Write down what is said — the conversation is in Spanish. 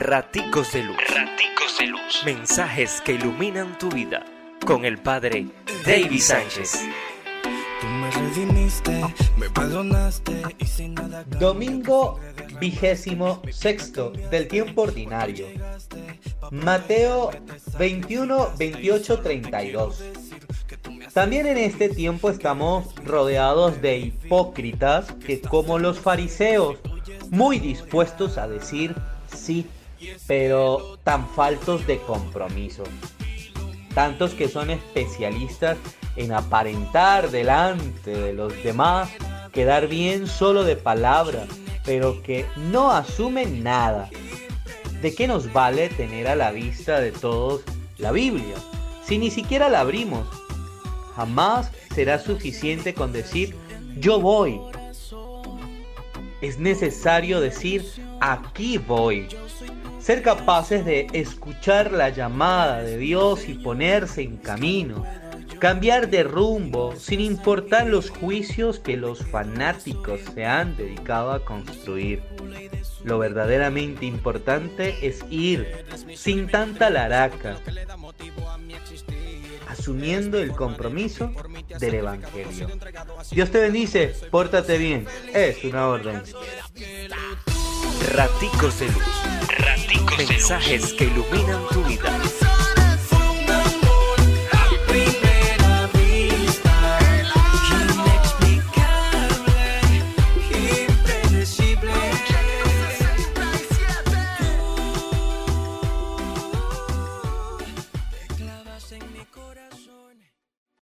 Raticos de Luz. Raticos de Luz. Mensajes que iluminan tu vida. Con el Padre David Sánchez. Domingo vigésimo sexto del tiempo ordinario. Mateo 21, 28, 32. También en este tiempo estamos rodeados de hipócritas que como los fariseos, muy dispuestos a decir sí, pero tan faltos de compromiso. Tantos que son especialistas en aparentar delante de los demás, quedar bien solo de palabra, pero que no asumen nada. ¿De qué nos vale tener a la vista de todos la Biblia si ni siquiera la abrimos? Jamás será suficiente con decir yo voy. Es necesario decir aquí voy. Ser capaces de escuchar la llamada de Dios y ponerse en camino. Cambiar de rumbo sin importar los juicios que los fanáticos se han dedicado a construir. Lo verdaderamente importante es ir sin tanta laraca, asumiendo el compromiso del Evangelio. Dios te bendice, pórtate bien, es una orden. Raticos luz. Mensajes que iluminan tu vida.